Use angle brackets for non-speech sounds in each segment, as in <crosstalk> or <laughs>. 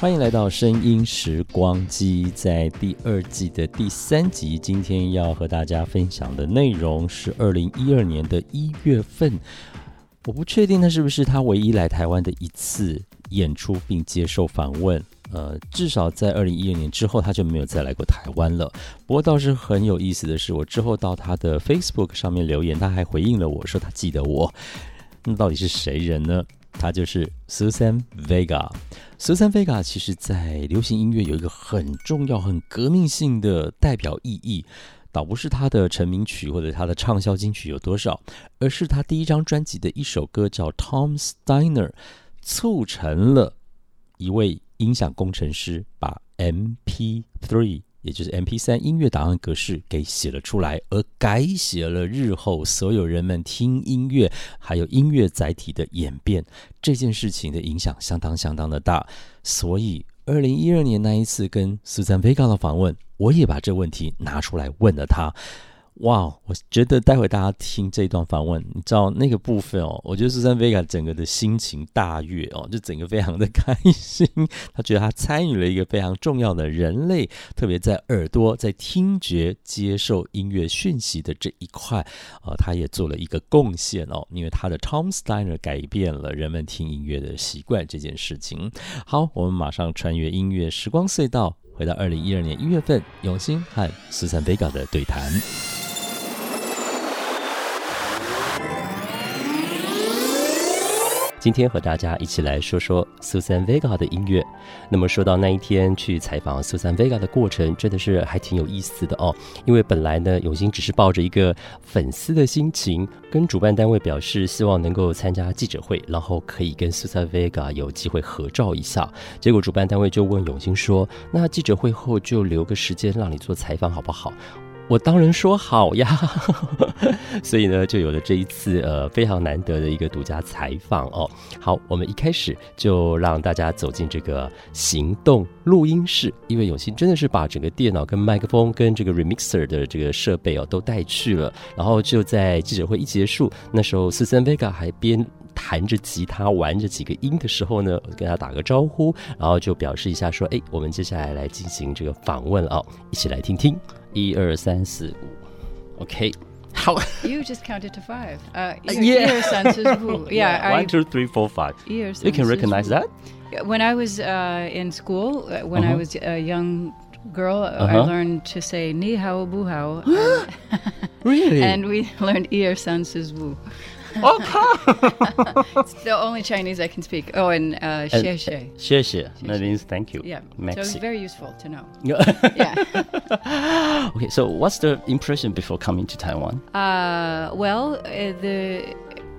欢迎来到《声音时光机》在第二季的第三集。今天要和大家分享的内容是二零一二年的一月份。我不确定那是不是他唯一来台湾的一次演出并接受访问。呃，至少在二零一二年之后，他就没有再来过台湾了。不过倒是很有意思的是，我之后到他的 Facebook 上面留言，他还回应了我说他记得我。那到底是谁人呢？他就是 Susan Vega。Susan Vega 其实在流行音乐有一个很重要、很革命性的代表意义，倒不是他的成名曲或者他的畅销金曲有多少，而是他第一张专辑的一首歌叫《Tom Steiner》，促成了一位音响工程师把 MP3。也就是 M P 三音乐档案格式给写了出来，而改写了日后所有人们听音乐还有音乐载体的演变。这件事情的影响相当相当的大，所以二零一二年那一次跟苏珊·维 a 的访问，我也把这问题拿出来问了他。哇，我觉得待会大家听这段访问，你知道那个部分哦，我觉得苏珊·维 a 整个的心情大悦哦，就整个非常的 <laughs> 开心。他觉得他参与了一个非常重要的人类，特别在耳朵在听觉接受音乐讯息的这一块，呃，他也做了一个贡献哦，因为他的 Tom Steiner 改变了人们听音乐的习惯这件事情。好，我们马上穿越音乐时光隧道，回到二零一二年一月份，永兴和苏珊·维 a 的对谈。今天和大家一起来说说 Susan Vega 的音乐。那么说到那一天去采访 Susan Vega 的过程，真的是还挺有意思的哦。因为本来呢，永兴只是抱着一个粉丝的心情，跟主办单位表示希望能够参加记者会，然后可以跟 Susan Vega 有机会合照一下。结果主办单位就问永兴说：“那记者会后就留个时间让你做采访好不好？”我当然说好呀，<laughs> 所以呢，就有了这一次呃非常难得的一个独家采访哦。好，我们一开始就让大家走进这个行动录音室，因为永新真的是把整个电脑跟麦克风跟这个 remixer 的这个设备哦都带去了。然后就在记者会一结束，那时候 Susan Vega 还边弹着吉他玩着几个音的时候呢，跟他打个招呼，然后就表示一下说：“哎，我们接下来来进行这个访问哦，一起来听听。”一二三四五，OK，好。You just <laughs> counted to five. Uh, <laughs> yeah. yeah. One, two, three, four, five. You can recognize that. When I was uh, in school, uh, when uh-huh. I was a young girl, uh-huh. I learned to say ni hao bu hao. <gasps> <laughs> really? And we learned er san wu. Oh, <laughs> it's the only Chinese I can speak. Oh, and uh, xie xie. Xie xie. That means thank you. Yeah. Maxi. So it's very useful to know. <laughs> yeah. <laughs> okay, so what's the impression before coming to Taiwan? Uh, well, uh, the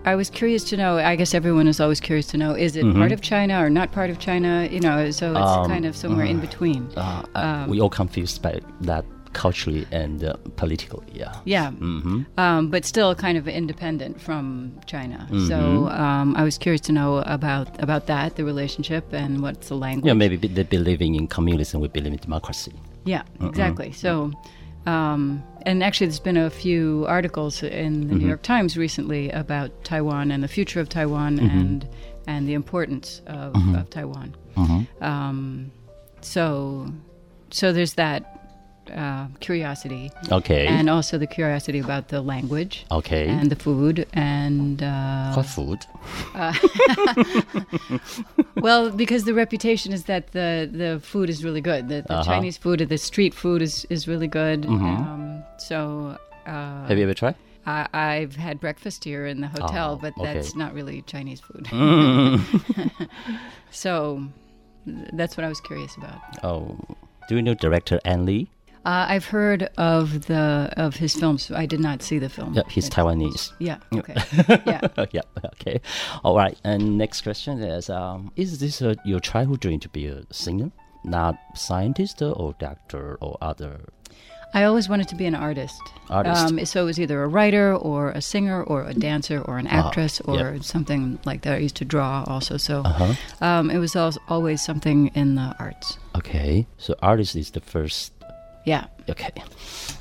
I was curious to know. I guess everyone is always curious to know: is it mm-hmm. part of China or not part of China? You know, so it's um, kind of somewhere mm, in between. Uh, uh, um, we all confused by that culturally and uh, politically. Yeah. Yeah. Mm-hmm. Um, but still kind of independent from China. Mm-hmm. So um, I was curious to know about about that, the relationship, and what's the language. Yeah, maybe they're believing in communism, we believe in democracy. Yeah, mm exactly. So. Um, and actually, there's been a few articles in the New mm-hmm. York Times recently about Taiwan and the future of Taiwan mm-hmm. and and the importance of, mm-hmm. of Taiwan. Um, so, so there's that uh, curiosity. Okay. And also the curiosity about the language. Okay. And the food and. Uh, what food? Uh, <laughs> well, because the reputation is that the, the food is really good. The, the uh-huh. Chinese food, the street food is, is really good. Mm-hmm. Um, so. Uh, Have you ever tried? I, have had breakfast here in the hotel, oh, but okay. that's not really Chinese food. <laughs> Mm. <laughs> so that's what I was curious about. Oh, do you know director An Lee? Uh, I've heard of the of his films. I did not see the film. Yeah, he's Taiwanese. Yeah. Okay. <laughs> yeah. <laughs> yeah. Okay. All right. And next question is: um, Is this a, your childhood dream to be a singer, not scientist or doctor or other? I always wanted to be an artist. Artist. Um, so it was either a writer or a singer or a dancer or an actress or Ah, yep. something like that. I used to draw also. So Uh-huh. um, it was always something in the arts. Okay, so artist is the first. Yeah. Okay,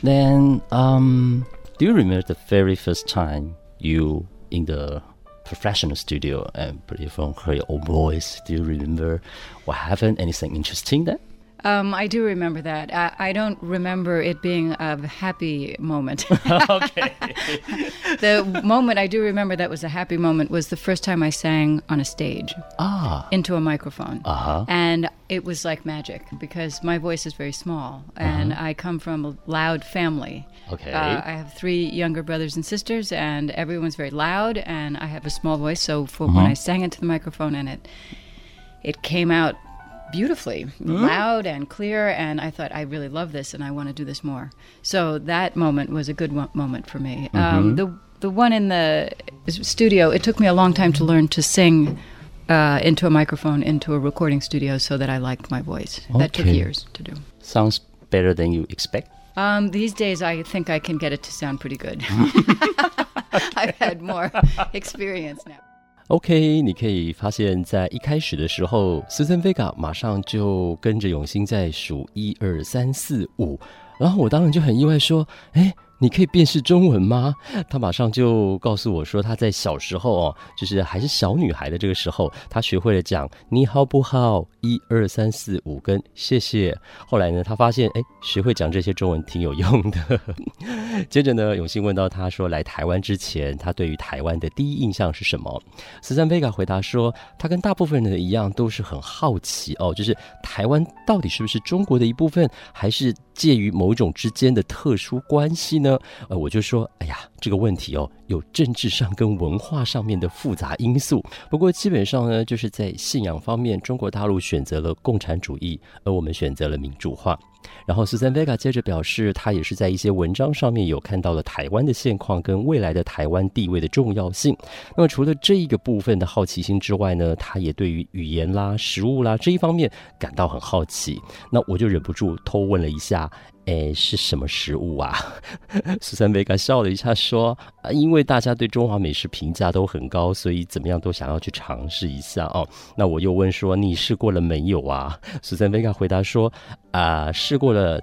then um, do you remember the very first time you in the professional studio and perform your own voice? Do you remember what happened? Anything interesting there? Um, I do remember that. I, I don't remember it being a happy moment. <laughs> okay. <laughs> the moment I do remember that was a happy moment was the first time I sang on a stage ah. into a microphone. Uh huh. And it was like magic because my voice is very small and I come from a loud family. Okay. Uh, I have three younger brothers and sisters, and everyone's very loud, and I have a small voice. So for when I sang into the microphone, and it it came out beautifully, loud and clear, and I thought I really love this, and I want to do this more. So that moment was a good one, moment for me. Um, the the one in the studio, it took me a long time to learn to sing. Uh, into a microphone, into a recording studio, so that I liked my voice. That took years to do. Sounds better than you expect. Um, these days, I think I can get it to sound pretty good. <laughs> <laughs> I've had more experience now. OK，你可以发现，在一开始的时候，Susan Vega 马上就跟着永兴在数一二三四五，然后我当然就很意外说：“哎，你可以辨识中文吗？” <laughs> 他马上就告诉我说，他在小时候哦，就是还是小女孩的这个时候，他学会了讲“你好不好”，一二三四五跟谢谢。后来呢，他发现哎，学会讲这些中文挺有用的。<laughs> 接着呢，永信问到他说，来台湾之前，他对于台湾的第一印象是什么？斯珊贝卡回答说，他跟大部分人一样，都是很好奇哦，就是台湾到底是不是中国的一部分，还是介于某种之间的特殊关系呢？呃，我就说，哎呀，这个问题哦，有政治上跟文化上面的复杂因素。不过基本上呢，就是在信仰方面，中国大陆选择了共产主义，而我们选择了民主化。然后，Susan Vega 接着表示，他也是在一些文章上面有看到了台湾的现况跟未来的台湾地位的重要性。那么，除了这一个部分的好奇心之外呢，他也对于语言啦、食物啦这一方面感到很好奇。那我就忍不住偷问了一下。诶，是什么食物啊？苏珊贝卡笑了一下，说：“啊，因为大家对中华美食评价都很高，所以怎么样都想要去尝试一下哦。”那我又问说：“你试过了没有啊？”苏珊贝卡回答说：“啊，试过了。”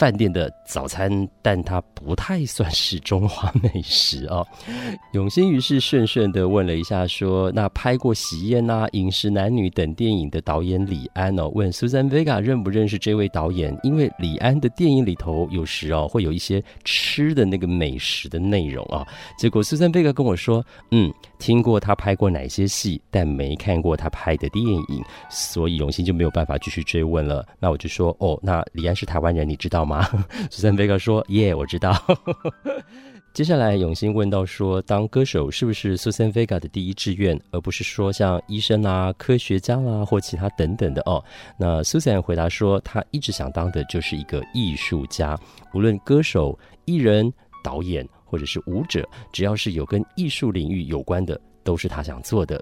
饭店的早餐，但它不太算是中华美食哦。<laughs> 永兴于是顺顺的问了一下，说：“那拍过《喜宴》呐、《饮食男女》等电影的导演李安哦，问 Susan Vega 认不认识这位导演？因为李安的电影里头有时哦会有一些吃的那个美食的内容啊。结果 Susan Vega 跟我说：“嗯，听过他拍过哪些戏，但没看过他拍的电影，所以永兴就没有办法继续追问了。”那我就说：“哦，那李安是台湾人，你知道吗？”苏珊 <laughs> 贝克说：“耶，我知道。<laughs> ”接下来，永兴问到说：“当歌手是不是 Susan Vega 的第一志愿，而不是说像医生啦、科学家啦或其他等等的哦？”那 Susan 回答说：“她一直想当的就是一个艺术家，无论歌手、艺人、导演或者是舞者，只要是有跟艺术领域有关的，都是她想做的。”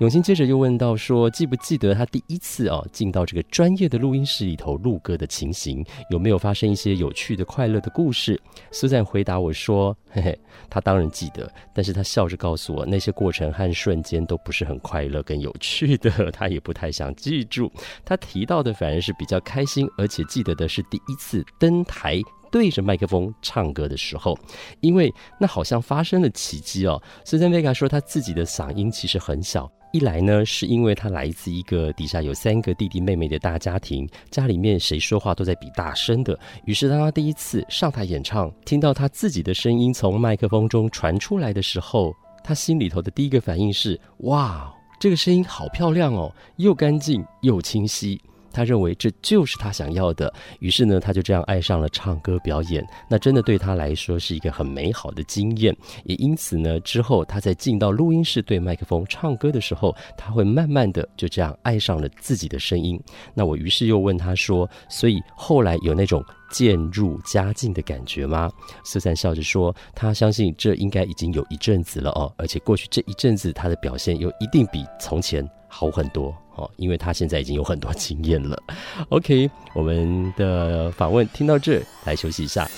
永兴接着又问到说：“记不记得他第一次哦进到这个专业的录音室里头录歌的情形？有没有发生一些有趣的、快乐的故事？”苏赞回答我说：“ <laughs> 嘿嘿，他当然记得，但是他笑着告诉我，那些过程和瞬间都不是很快乐跟有趣的，他也不太想记住。他提到的反而是比较开心，而且记得的是第一次登台。”对着麦克风唱歌的时候，因为那好像发生了奇迹哦。苏珊贝卡说，他自己的嗓音其实很小。一来呢，是因为他来自一个底下有三个弟弟妹妹的大家庭，家里面谁说话都在比大声的。于是当他第一次上台演唱，听到他自己的声音从麦克风中传出来的时候，他心里头的第一个反应是：哇，这个声音好漂亮哦，又干净又清晰。他认为这就是他想要的，于是呢，他就这样爱上了唱歌表演。那真的对他来说是一个很美好的经验，也因此呢，之后他在进到录音室对麦克风唱歌的时候，他会慢慢的就这样爱上了自己的声音。那我于是又问他说：“所以后来有那种渐入佳境的感觉吗？”苏珊笑着说：“他相信这应该已经有一阵子了哦，而且过去这一阵子他的表现又一定比从前好很多。”哦，因为他现在已经有很多经验了。OK，我们的访问听到这，来休息一下。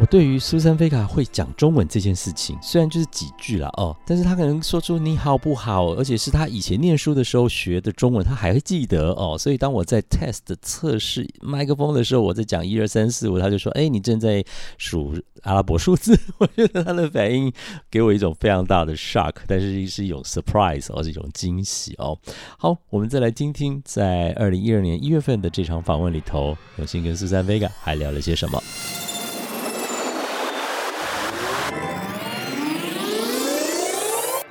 我对于苏珊·菲卡会讲中文这件事情，虽然就是几句了哦，但是他可能说出你好不好，而且是他以前念书的时候学的中文，他还会记得哦。所以当我在 test 测试麦克风的时候，我在讲一二三四五，他就说：“哎，你正在数阿拉伯数字。”我觉得他的反应给我一种非常大的 shock，但是是一种 surprise，哦，是一种惊喜哦。好，我们再来听听在二零一二年一月份的这场访问里头，永信跟苏珊·菲卡还聊了些什么。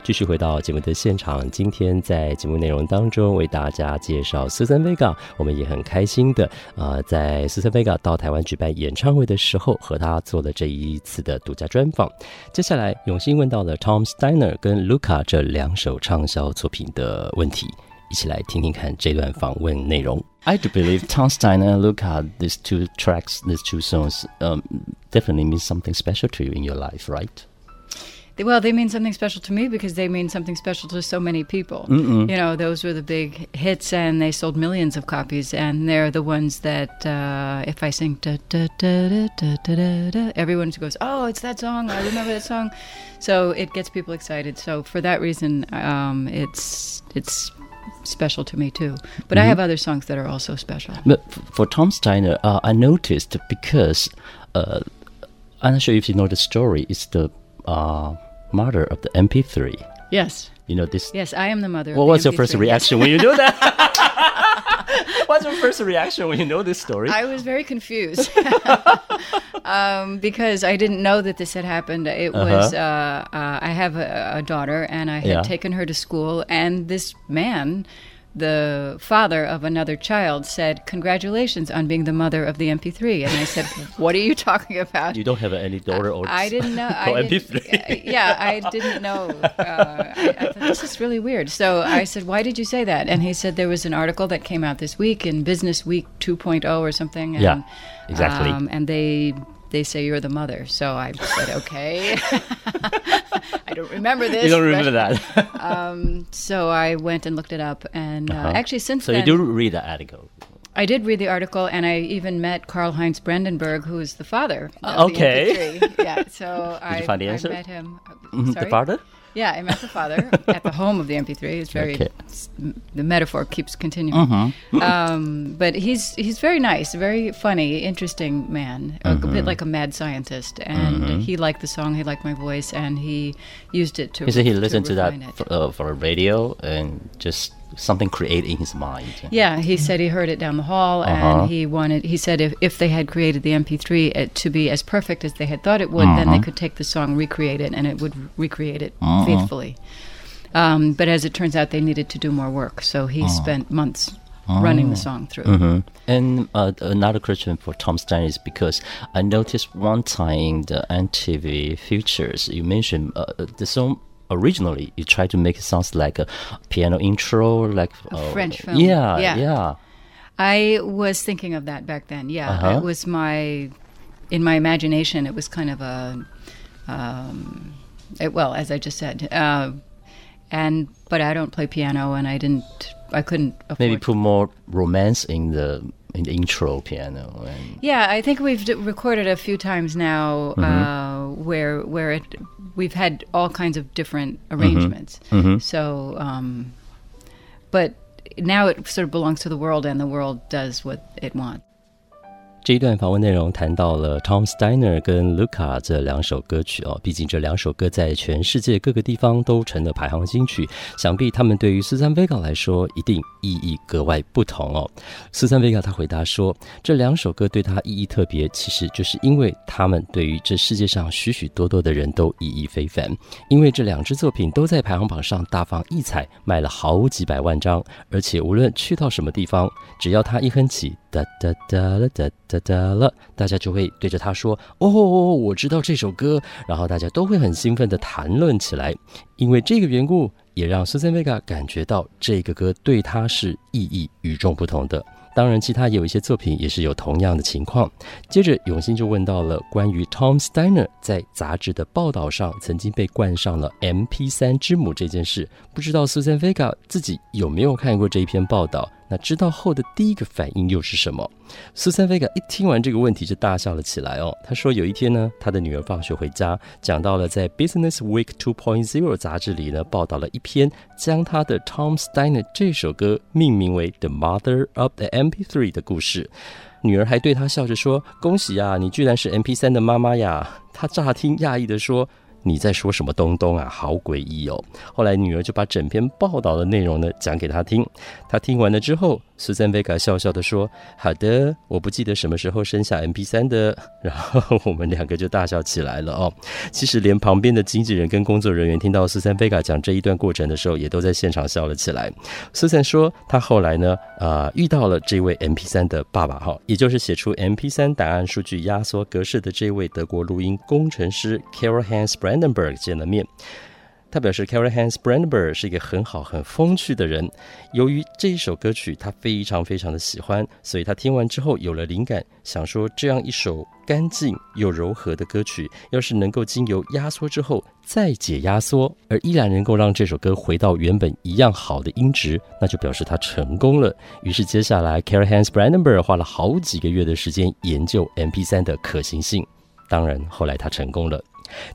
继续回到节目的现场，今天在节目内容当中为大家介绍 Susan Vega，我们也很开心的，呃，在 Susan Vega 到台湾举办演唱会的时候，和他做了这一次的独家专访。接下来，永兴问到了 Tom Steiner 跟 Luca 这两首畅销作品的问题，一起来听听看这段访问内容。I do believe Tom Steiner and Luca, these two tracks, these two songs, um, definitely mean something special to you in your life, right? Well, they mean something special to me because they mean something special to so many people. Mm-mm. You know, those were the big hits, and they sold millions of copies. And they're the ones that, uh, if I sing da da da da da da da, everyone goes, "Oh, it's that song! I remember that song." So it gets people excited. So for that reason, um, it's it's special to me too. But mm-hmm. I have other songs that are also special. But for Tom Steiner, uh, I noticed because uh, I'm not sure if you know the story. It's the uh, mother of the MP3. Yes. You know this. Yes, I am the mother. What was your first reaction when you knew that? <laughs> What's your first reaction when you know this story? I was very confused <laughs> um, because I didn't know that this had happened. It uh-huh. was uh, uh, I have a, a, daughter, and I had yeah. taken her to school, and this man the father of another child said, Congratulations on being the mother of the MP3. And I said, <laughs> What are you talking about? You don't have any daughter or I, I didn't know. I <laughs> MP3. yeah, I didn't know. Uh, I, I thought, this is really weird. So I said, Why did you say that? And he said, There was an article that came out this week in Business Week 2.0 or something. And, yeah, exactly. Um, and they they say you're the mother. So I said, okay. <laughs> I don't remember this. You don't remember but, that. <laughs> um, so I went and looked it up, and uh, uh-huh. actually since so then, you do read the article. I did read the article, and I even met Karl Heinz Brandenburg, who is the father. okay. The yeah. So <laughs> I, you find the answer? I met him. Mm-hmm. The father. Yeah, I met the father <laughs> at the home of the MP3. It's very okay. the metaphor keeps continuing. Mm-hmm. Um, but he's he's very nice, very funny, interesting man, mm-hmm. a bit mm-hmm. like a mad scientist. And mm-hmm. he liked the song, he liked my voice, and he used it to. He said he listened to, to that for, uh, for a radio and just something created in his mind. Yeah, he said he heard it down the hall, uh-huh. and he wanted. He said if, if they had created the MP3 uh, to be as perfect as they had thought it would, uh-huh. then they uh-huh. could take the song, recreate it, and it would recreate it uh-huh. faithfully. Um, but as it turns out, they needed to do more work, so he uh-huh. spent months running the song through. Mm-hmm. And uh, another question for Tom Stein is because I noticed one time in the MTV Futures, you mentioned uh, the song originally you tried to make it sounds like a piano intro, like a uh, French film. Yeah, yeah, yeah. I was thinking of that back then. Yeah, uh-huh. it was my in my imagination. It was kind of a um, it, well, as I just said, uh, and but I don't play piano, and I didn't. I couldn't maybe put more romance in the intro piano. And yeah, I think we've d- recorded a few times now mm-hmm. uh, where where it we've had all kinds of different mm-hmm. arrangements. Mm-hmm. So, um, but now it sort of belongs to the world, and the world does what it wants. 这一段访问内容谈到了 Tom Steiner 跟 Luca 这两首歌曲哦，毕竟这两首歌在全世界各个地方都成了排行金曲，想必他们对于斯坦威 a 来说一定意义格外不同哦。斯坦威 a 他回答说，这两首歌对他意义特别，其实就是因为他们对于这世界上许许多多的人都意义非凡，因为这两支作品都在排行榜上大放异彩，卖了好几百万张，而且无论去到什么地方，只要他一哼起。哒哒哒了哒哒哒了，大家就会对着他说：“哦，我知道这首歌。”然后大家都会很兴奋地谈论起来。因为这个缘故，也让 Susana 感觉到这个歌对他是意义与众不同的。当然，其他有一些作品也是有同样的情况。接着，永兴就问到了关于 Tom Steiner 在杂志的报道上曾经被冠上了 “MP3 之母”这件事，不知道 Susana 自己有没有看过这一篇报道？那知道后的第一个反应又是什么？苏珊·菲格一听完这个问题就大笑了起来哦。他说有一天呢，他的女儿放学回家，讲到了在《Business Week 2.0》杂志里呢报道了一篇将他的 Tom Steiner 这首歌命名为《The Mother of the MP3》的故事。女儿还对他笑着说：“恭喜啊，你居然是 MP3 的妈妈呀！”他乍听讶异的说。你在说什么东东啊？好诡异哦！后来女儿就把整篇报道的内容呢讲给他听，他听完了之后，苏珊贝卡笑笑的说：“好的，我不记得什么时候生下 M P 三的。<laughs> ”然后我们两个就大笑起来了哦。其实连旁边的经纪人跟工作人员听到苏珊贝卡讲这一段过程的时候，也都在现场笑了起来。苏珊说，他后来呢，呃，遇到了这位 M P 三的爸爸哈，也就是写出 M P 三档案数据压缩格式的这位德国录音工程师 Carol Hans Brand。Brandenburg 见了面，他表示 Carol Hans Brandenburg 是一个很好、很风趣的人。由于这一首歌曲他非常非常的喜欢，所以他听完之后有了灵感，想说这样一首干净又柔和的歌曲，要是能够经由压缩之后再解压缩，而依然能够让这首歌回到原本一样好的音质，那就表示他成功了。于是接下来 Carol Hans Brandenburg 花了好几个月的时间研究 MP3 的可行性。当然，后来他成功了。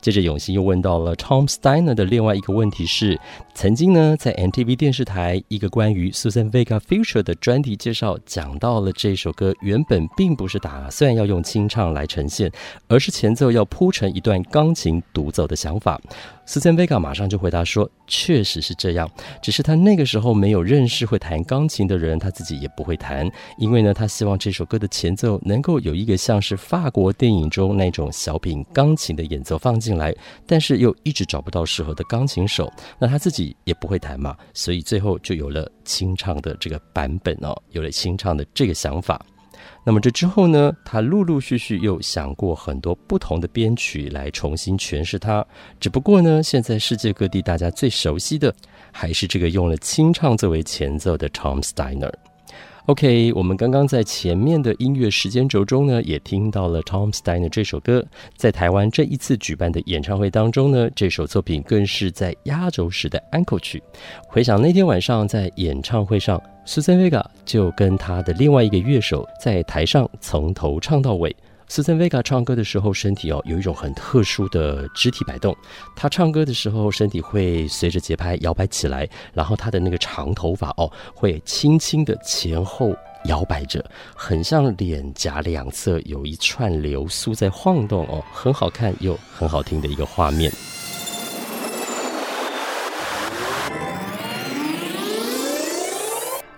接着，永兴又问到了 Tom Steiner 的另外一个问题是：曾经呢，在 NTV 电视台一个关于 Susan Vega Future 的专题介绍，讲到了这首歌原本并不是打算要用清唱来呈现，而是前奏要铺成一段钢琴独奏的想法。斯森维卡马上就回答说：“确实是这样，只是他那个时候没有认识会弹钢琴的人，他自己也不会弹。因为呢，他希望这首歌的前奏能够有一个像是法国电影中那种小品钢琴的演奏放进来，但是又一直找不到适合的钢琴手。那他自己也不会弹嘛，所以最后就有了清唱的这个版本哦，有了清唱的这个想法。”那么这之后呢？他陆陆续续又想过很多不同的编曲来重新诠释它。只不过呢，现在世界各地大家最熟悉的还是这个用了清唱作为前奏的 Tom Steiner。OK，我们刚刚在前面的音乐时间轴中呢，也听到了 Tom Steiner 这首歌。在台湾这一次举办的演唱会当中呢，这首作品更是在压轴时的安可曲。回想那天晚上在演唱会上。Susan Vega 就跟他的另外一个乐手在台上从头唱到尾。Susan Vega 唱歌的时候，身体哦有一种很特殊的肢体摆动。他唱歌的时候，身体会随着节拍摇摆起来，然后他的那个长头发哦会轻轻的前后摇摆着，很像脸颊两侧有一串流苏在晃动哦，很好看又很好听的一个画面。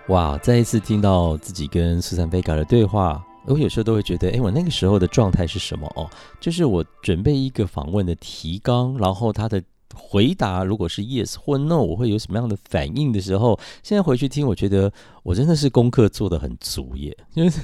哇！再一次听到自己跟苏珊贝卡的对话，我有时候都会觉得，哎，我那个时候的状态是什么？哦，就是我准备一个访问的提纲，然后他的回答如果是 yes 或 no，我会有什么样的反应的时候，现在回去听，我觉得我真的是功课做的很足耶。就是，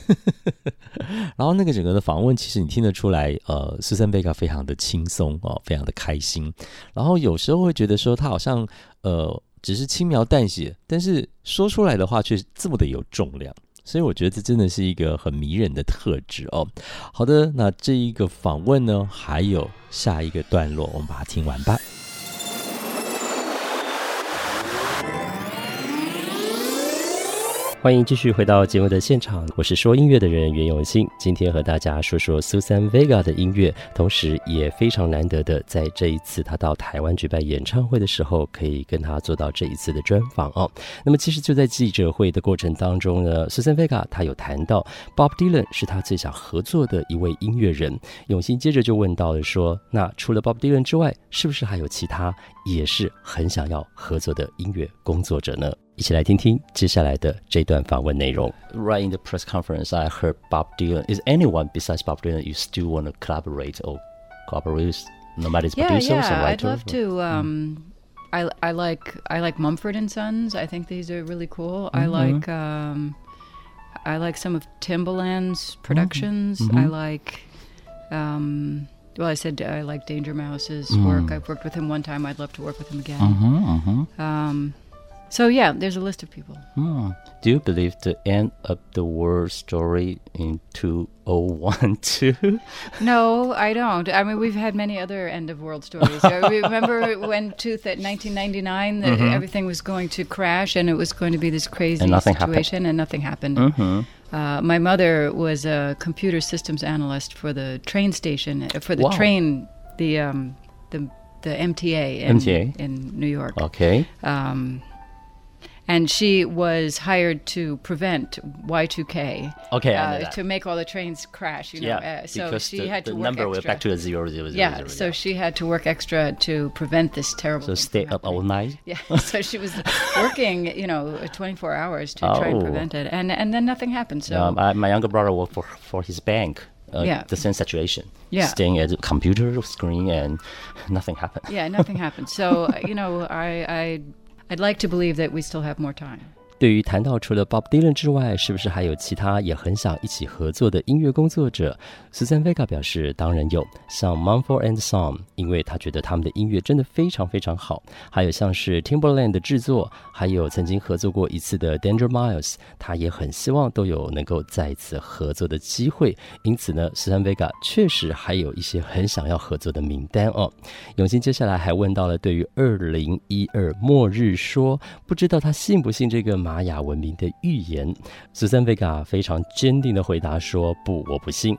然后那个整个的访问，其实你听得出来，呃，苏珊贝卡非常的轻松哦，非常的开心。然后有时候会觉得说，他好像，呃。只是轻描淡写，但是说出来的话却这么的有重量，所以我觉得这真的是一个很迷人的特质哦。好的，那这一个访问呢，还有下一个段落，我们把它听完吧。欢迎继续回到节目的现场，我是说音乐的人袁永新，今天和大家说说 Susan Vega 的音乐，同时也非常难得的在这一次他到台湾举办演唱会的时候，可以跟他做到这一次的专访哦。那么其实就在记者会的过程当中呢，Susan Vega 他有谈到 Bob Dylan 是他最想合作的一位音乐人，永新接着就问到了说，那除了 Bob Dylan 之外，是不是还有其他也是很想要合作的音乐工作者呢？一起来听听接下来的这段访问内容。Right in the press conference, I heard Bob Dylan. Is anyone besides Bob Dylan you still want to collaborate or cooperate with? No matter yeah, producers yeah, or writers. I'd love to. Um, I I like I like Mumford and Sons. I think these are really cool. Mm-hmm. I like um, I like some of Timbaland's productions. Mm-hmm. I like. Um, well, I said I like Danger Mouse's mm. work. I've worked with him one time. I'd love to work with him again. Uh-huh, uh-huh. Um, so yeah, there's a list of people. Mm. Do you believe the end of the world story in 2012? No, I don't. I mean, we've had many other end of world stories. I <laughs> remember when tooth at 1999, the, mm-hmm. everything was going to crash and it was going to be this crazy and situation, happened. and nothing happened. Mm-hmm. Uh, my mother was a computer systems analyst for the train station, uh, for the wow. train, the um, the the MTA in, MTA in New York. Okay. Um, and she was hired to prevent Y2K. Okay, uh, to make all the trains crash. You know, yeah, uh, so because she the, had to the work number extra. back to a zero, zero, zero, yeah, zero, so yeah. she had to work extra to prevent this terrible. So stay up all night. <laughs> Yeah, <laughs> so she was working, you know, 24 hours to try and Oh. prevent it, and and then nothing happened. So Um, I, my younger brother worked for for his bank. Uh, Yeah. The same situation. Yeah. Staying at the computer screen and <laughs> nothing happened. yeah, nothing happened. So uh, you know, I I I'd like to believe that we still have more time. 对于谈到除了 Bob Dylan 之外，是不是还有其他也很想一起合作的音乐工作者？Susan Vega 表示，当然有，像 Mumford and Son，因为他觉得他们的音乐真的非常非常好。还有像是 Timberland 的制作，还有曾经合作过一次的 Danger Miles，他也很希望都有能够再次合作的机会。因此呢，Susan Vega 确实还有一些很想要合作的名单哦。永新接下来还问到了对于二零一二末日说，不知道他信不信这个玛雅文明的预言。Susan Vega 非常坚定的回答说：“不，我不信。”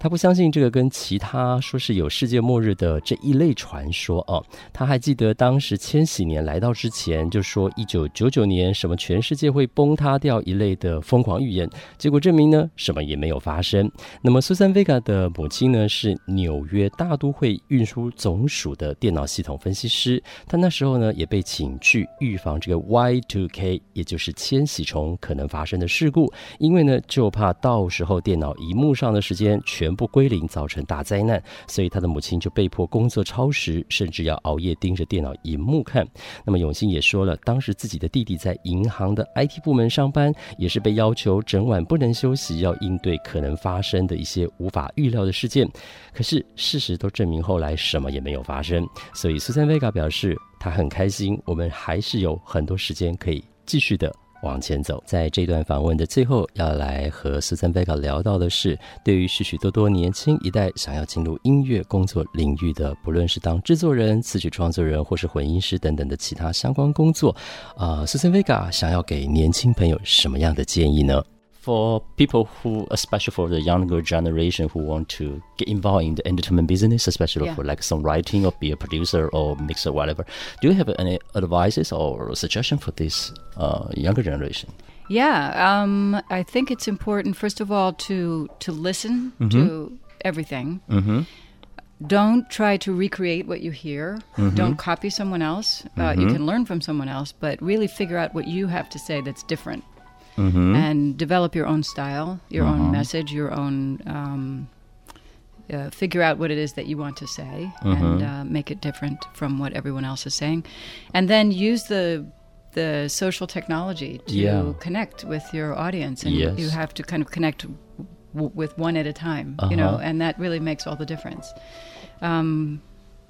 他不相信这个跟其他说是有世界末日的这一类传说哦。他还记得当时千禧年来到之前，就说一九九九年什么全世界会崩塌掉一类的疯狂预言，结果证明呢，什么也没有发生。那么苏珊·维卡的母亲呢，是纽约大都会运输总署的电脑系统分析师，他那时候呢也被请去预防这个 Y2K，也就是千禧虫可能发生的事故，因为呢就怕到时候电脑荧幕上的时间全部归零，造成大灾难，所以他的母亲就被迫工作超时，甚至要熬夜盯着电脑荧幕看。那么永信也说了，当时自己的弟弟在银行的 IT 部门上班，也是被要求整晚不能休息，要应对可能发生的一些无法预料的事件。可是事实都证明，后来什么也没有发生。所以苏珊·维卡表示，他很开心，我们还是有很多时间可以继续的。往前走，在这段访问的最后，要来和苏森·贝卡聊到的是，对于许许多多年轻一代想要进入音乐工作领域的，不论是当制作人、词曲创作人，或是混音师等等的其他相关工作，啊、呃，苏森·贝卡想要给年轻朋友什么样的建议呢？for people who, especially for the younger generation who want to get involved in the entertainment business, especially Yeah. for like songwriting or be a producer or mixer, whatever, do you have any advices or suggestion for this uh, younger generation? Yeah, um, I think it's important, first of all, to to listen to everything. Mm-hmm. Don't try to recreate what you hear. Don't copy someone else. Uh, you can learn from someone else, but really figure out what you have to say that's different, and develop your own style, your own message, your own. Um, uh, figure out what it is that you want to say and uh, make it different from what everyone else is saying, and then use the the social technology to Yeah. connect with your audience, and Yes. you have to kind of connect w- with one at a time, you know, Uh-huh. and that really makes all the difference. Um,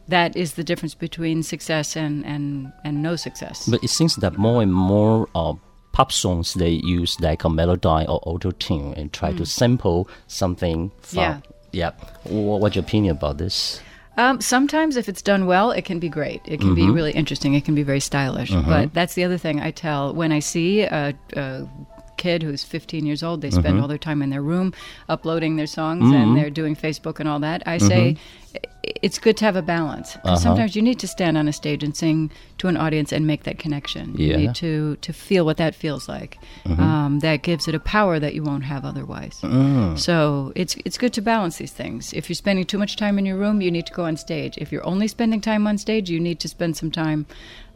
that is the difference between success and and and no success. But it seems that more and more uh, pop songs they use like a melody or auto tune and try to hmm. sample something from. Yeah. Yeah. Wha- What's your opinion about this? Um, sometimes, if it's done well, it can be great. It can be mm-hmm. really interesting. It can be very stylish. Mm-hmm. But that's the other thing I tell when I see a, a kid who's 15 years old. They spend mm-hmm. all their time in their room uploading their songs and mm-hmm. they're doing Facebook and all that. I say mm-hmm. it's good to have a balance. 'Cause Sometimes you need to stand on a stage and sing to an audience and make that connection. You Yeah. need to to feel what that feels like. Um, that gives it a power that you won't have otherwise. Oh. So it's it's good to balance these things. If you're spending too much time in your room, you need to go on stage. If you're only spending time on stage, you need to spend some time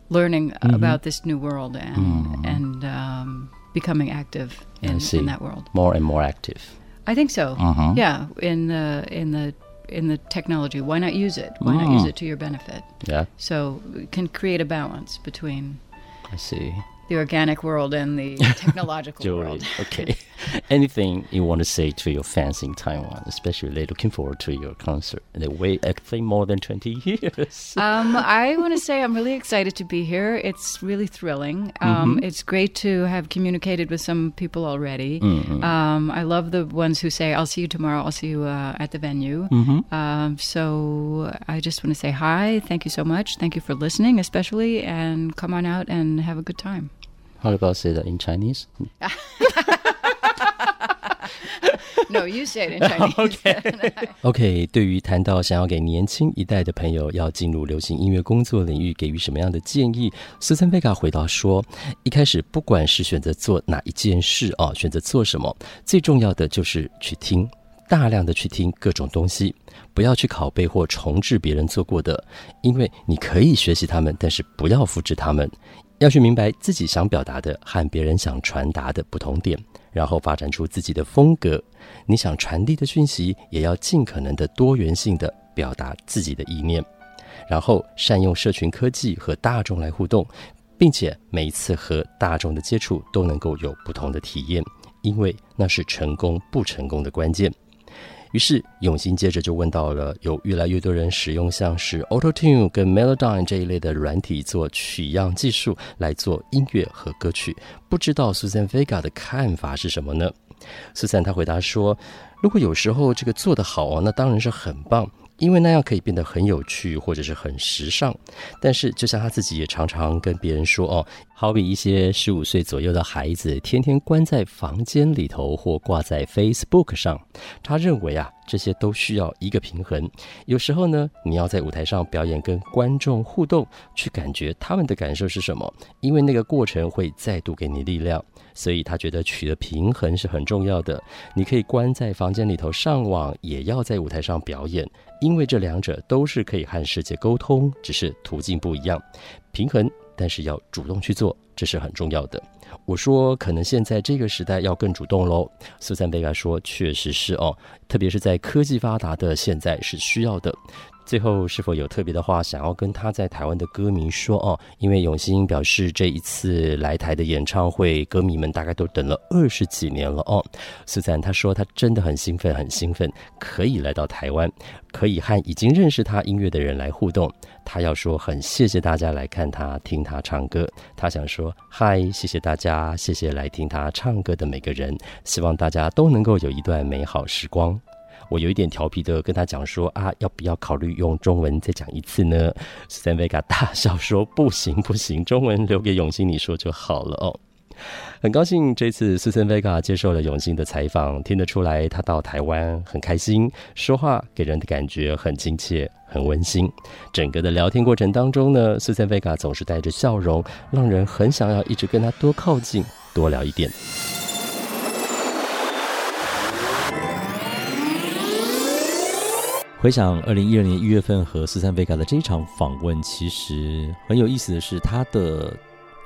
learning about this new world and and um, becoming active in, in that world. More and more active. I think so. Mm-hmm. Yeah, in the in the in the technology, why not use it? Why not mm. use it to your benefit? Yeah. So it can create a balance between I see. The organic world and the <laughs> technological world. Okay. <laughs> Anything you want to say to your fans in Taiwan, especially they're looking forward to your concert. They wait, I think, more than 20 <laughs> years. Um, I want to say I'm really excited to be here. It's really thrilling. Um, Mm-hmm. It's great to have communicated with some people already. Mm-hmm. Um, I love the ones who say, I'll see you tomorrow, I'll see you uh, at the venue. Mm-hmm. Um, so I just want to say hi. Thank you so much. Thank you for listening, especially, and come on out and have a good time. How about say that in Chinese? <laughs> No, you say it in Chinese. <laughs> OK, <laughs> OK。对于谈到想要给年轻一代的朋友要进入流行音乐工作领域给予什么样的建议，斯森贝卡回答说：一开始不管是选择做哪一件事啊，选择做什么，最重要的就是去听，大量的去听各种东西，不要去拷贝或重置别人做过的，因为你可以学习他们，但是不要复制他们。要去明白自己想表达的和别人想传达的不同点，然后发展出自己的风格。你想传递的讯息，也要尽可能的多元性的表达自己的意念，然后善用社群科技和大众来互动，并且每一次和大众的接触都能够有不同的体验，因为那是成功不成功的关键。于是永兴接着就问到了，有越来越多人使用像是 Auto Tune 跟 Melodyne 这一类的软体做取样技术来做音乐和歌曲，不知道 Susan Vega 的看法是什么呢？Susan 他回答说，如果有时候这个做得好啊，那当然是很棒。因为那样可以变得很有趣，或者是很时尚。但是，就像他自己也常常跟别人说哦，好比一些十五岁左右的孩子，天天关在房间里头或挂在 Facebook 上，他认为啊，这些都需要一个平衡。有时候呢，你要在舞台上表演，跟观众互动，去感觉他们的感受是什么，因为那个过程会再度给你力量。所以他觉得取得平衡是很重要的。你可以关在房间里头上网，也要在舞台上表演，因为这两者都是可以和世界沟通，只是途径不一样。平衡，但是要主动去做，这是很重要的。我说，可能现在这个时代要更主动喽。苏珊贝卡说，确实是哦，特别是在科技发达的现在是需要的。最后，是否有特别的话想要跟他在台湾的歌迷说哦？因为永兴表示，这一次来台的演唱会，歌迷们大概都等了二十几年了哦。苏珊他说，他真的很兴奋，很兴奋，可以来到台湾，可以和已经认识他音乐的人来互动。他要说，很谢谢大家来看他、听他唱歌。他想说，嗨，谢谢大家，谢谢来听他唱歌的每个人，希望大家都能够有一段美好时光。我有一点调皮的跟他讲说啊，要不要考虑用中文再讲一次呢？斯坦维卡大笑说：“不行不行，中文留给永兴你说就好了哦。”很高兴这次斯森维卡接受了永兴的采访，听得出来他到台湾很开心，说话给人的感觉很亲切、很温馨。整个的聊天过程当中呢，斯森维卡总是带着笑容，让人很想要一直跟他多靠近、多聊一点。回想二零一二年一月份和斯坦贝卡的这场访问，其实很有意思的是，它的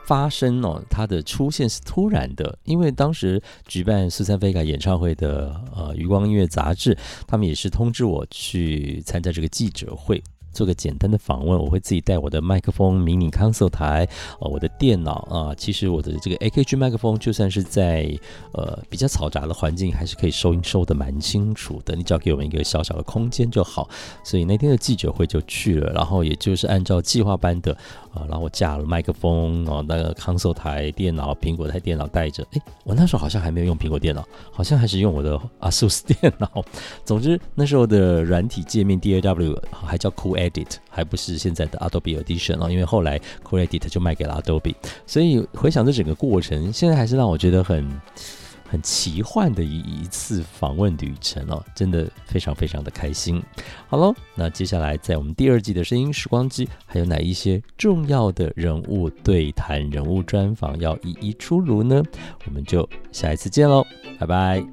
发生哦，它的出现是突然的，因为当时举办斯坦贝卡演唱会的呃余光音乐杂志，他们也是通知我去参加这个记者会。做个简单的访问，我会自己带我的麦克风、迷你 console 台，呃，我的电脑啊。其实我的这个 AKG 麦克风，就算是在呃比较嘈杂的环境，还是可以收音收的蛮清楚的。你只要给我们一个小小的空间就好。所以那天的记者会就去了，然后也就是按照计划般的，啊，然后我架了麦克风，然后那个 console 台、电脑、苹果台电脑带着。诶，我那时候好像还没有用苹果电脑，好像还是用我的 ASUS 电脑。总之那时候的软体界面 DAW 还叫 Cool。Edit 还不是现在的 Adobe Audition 哦，因为后来 Cool Edit 就卖给了 Adobe，所以回想这整个过程，现在还是让我觉得很很奇幻的一一次访问旅程哦，真的非常非常的开心。好喽，那接下来在我们第二季的声音时光机，还有哪一些重要的人物对谈、人物专访要一一出炉呢？我们就下一次见喽，拜拜。